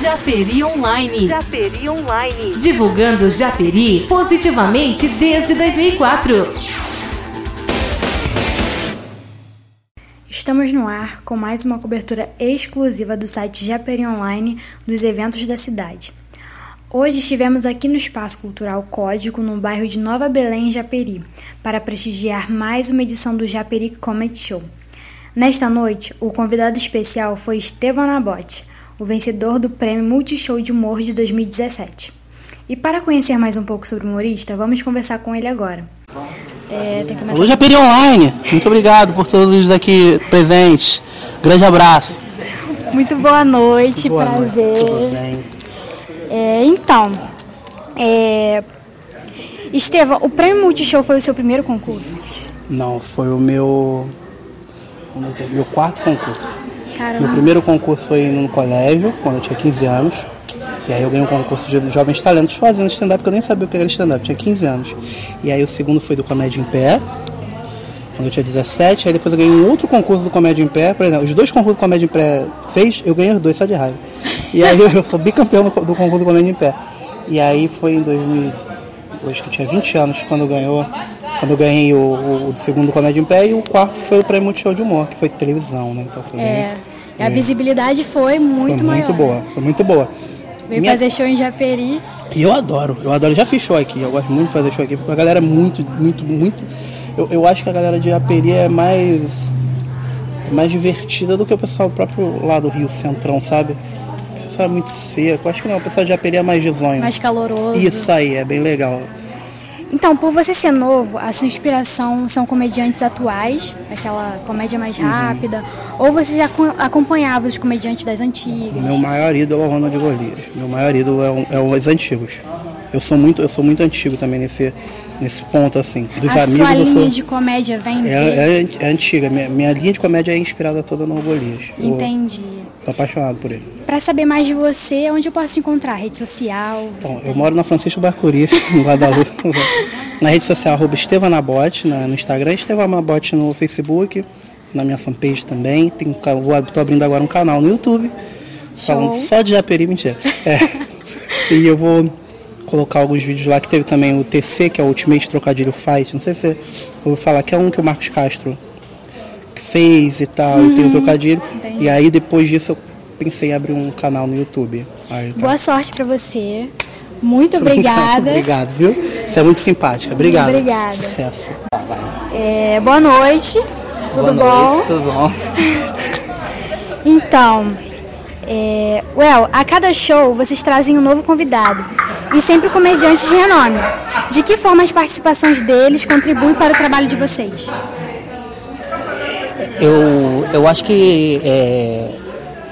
Japeri Online. Japeri Online. Divulgando Japeri positivamente desde 2004. Estamos no ar com mais uma cobertura exclusiva do site Japeri Online dos eventos da cidade. Hoje estivemos aqui no Espaço Cultural Código, no bairro de Nova Belém, Japeri, para prestigiar mais uma edição do Japeri Comedy Show. Nesta noite, o convidado especial foi Estevam Nabote, o vencedor do Prêmio Multishow de Humor de 2017. E para conhecer mais um pouco sobre o humorista, vamos conversar com ele agora. É. Hoje é Peri Online. Muito obrigado por todos os aqui presentes. Grande abraço. Muito boa noite, boa prazer. Noite. Tudo bem? É, então, é... Estevam, o Prêmio Multishow foi o seu primeiro concurso? Não, foi o meu meu quarto concurso. Caramba. Meu primeiro concurso foi no colégio, quando eu tinha 15 anos. E aí eu ganhei um concurso de jovens talentos fazendo stand-up, porque eu nem sabia o que era stand-up, tinha 15 anos. E aí o segundo foi do Comédia em Pé, quando eu tinha 17. Aí depois eu ganhei um outro concurso do Comédia em Pé. Por exemplo, os dois concursos do Comédia em Pé fez, eu ganhei os dois só de raiva. E aí eu, sou bicampeão do, do concurso do Comédia em Pé. E aí foi em 2000, hoje que eu tinha 20 anos, quando ganhou quando eu ganhei o, o, segundo Comédia em Pé e o quarto foi o Prêmio Multishow de Humor, que foi televisão, né? Então foi é, bem, a visibilidade foi muito foi muito boa, foi muito boa. Veio Minha... fazer show em Japeri. E eu adoro, eu adoro, já fiz show aqui, eu gosto muito de fazer show aqui, porque a galera é muito, muito, muito. Eu, eu acho que a galera de Japeri é mais. É mais divertida do que o pessoal do próprio lá do Rio Centrão, sabe? O pessoal é muito seco. Acho que não, o pessoal de Japeri é mais risonho. Mais caloroso. Isso aí, é bem legal. Então, por você ser novo, a sua inspiração são comediantes atuais, aquela comédia mais uhum. rápida, uhum. ou você já acompanhava os comediantes das antigas? Meu maior ídolo é o Ronald Golias. Meu maior ídolo é, o, é os antigos. Eu sou muito, eu sou muito antigo também nesse, nesse ponto assim. Dos a amigos, sua linha sou... de comédia vem é, é, é, antiga. Minha, minha linha de comédia é inspirada toda no Golias. Entendi. Tô apaixonado por ele. Para saber mais de você, onde eu posso te encontrar? Rede social? Bom, eu moro na Francisco Barcuri, no Guadalupe. na rede social, arroba Estevanabote, no Instagram, Estevanabote no Facebook, na minha fanpage também. Tem, vou, tô abrindo agora um canal no YouTube, Show. falando só de Japeri, mentira. É. e eu vou colocar alguns vídeos lá, que teve também o TC, que é o Ultimate Trocadilho Fight, não sei se você ouviu falar, que é um que o Marcos Castro fez e tal, uhum, e tem o trocadilho. Entendi. E aí depois disso eu pensei em abrir um canal no YouTube. Aí, tá. Boa sorte para você. Muito obrigada. Obrigado, viu? Você é muito simpática. Obrigado. Obrigada. Sucesso. É, boa noite. Tudo boa noite, tudo bom? então, é, well, a cada show vocês trazem um novo convidado e sempre comediantes de renome. De que forma as participações deles contribuem para o trabalho de vocês? Eu, eu acho que é,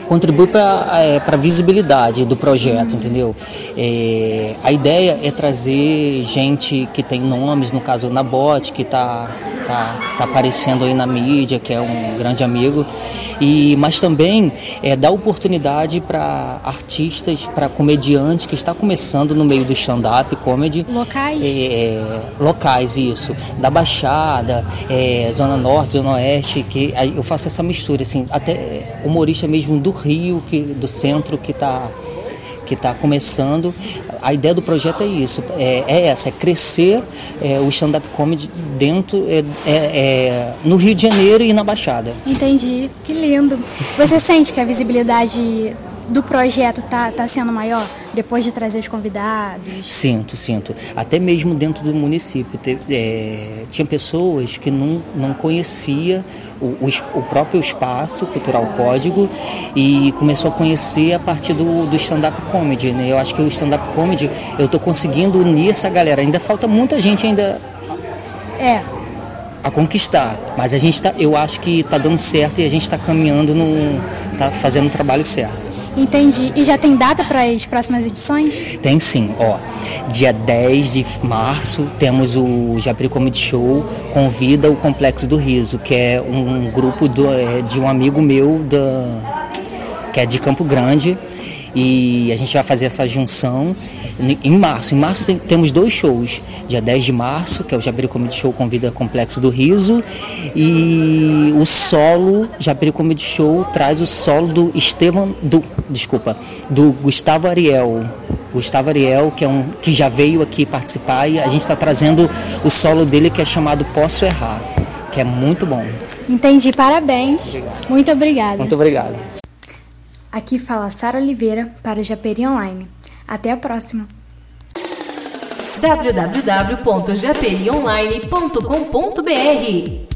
contribui para é, a visibilidade do projeto, entendeu? É, a ideia é trazer gente que tem nomes, no caso o Nabote, que está tá, tá aparecendo aí na mídia, que é um grande amigo, e mas também é, dar oportunidade para artistas, para comediantes que está começando no meio do stand-up comedy. Locais? É, locais, isso. Da Baixada, é, Zona Norte, Zona Oeste, que eu faço essa mistura, assim, até humorista mesmo do Rio, que, do centro, que está que está começando. A ideia do projeto é isso, é, é essa, é crescer é, o stand-up comedy dentro, é, é, é, no Rio de Janeiro e na Baixada. Entendi, que lindo. Você sente que a visibilidade do projeto tá, tá sendo maior depois de trazer os convidados? Sinto, sinto. Até mesmo dentro do município. Te, é, tinha pessoas que não, não conhecia o, o, o, próprio espaço Cultural Código e começou a conhecer a partir do, do stand-up comedy. Né? Eu acho que o stand-up comedy eu estou conseguindo unir essa galera. Ainda falta muita gente ainda. É, a conquistar. Mas a gente tá, eu acho que está dando certo e a gente está caminhando no, tá fazendo o trabalho certo. Entendi. E já tem data para as próximas edições? Tem sim, ó. Dia 10 de março temos o Japri Comedy Show convida o Complexo do Riso, que é um grupo do, é, de um amigo meu da que é de Campo Grande e a gente vai fazer essa junção em março. Em março tem, temos dois shows. Dia 10 de março, que é o Jabiri Comedy Show Convida Complexo do Riso, e o solo Jabiri Comedy Show traz o solo do Estevam, do, desculpa, do Gustavo Ariel. Gustavo Ariel, que é um que já veio aqui participar e a gente está trazendo o solo dele que é chamado Posso Errar, que é muito bom. Entendi, parabéns. Muito obrigada. Muito obrigado. Aqui fala Sara Oliveira para o Japeri Online. Até a próxima. www.japerionline.com.br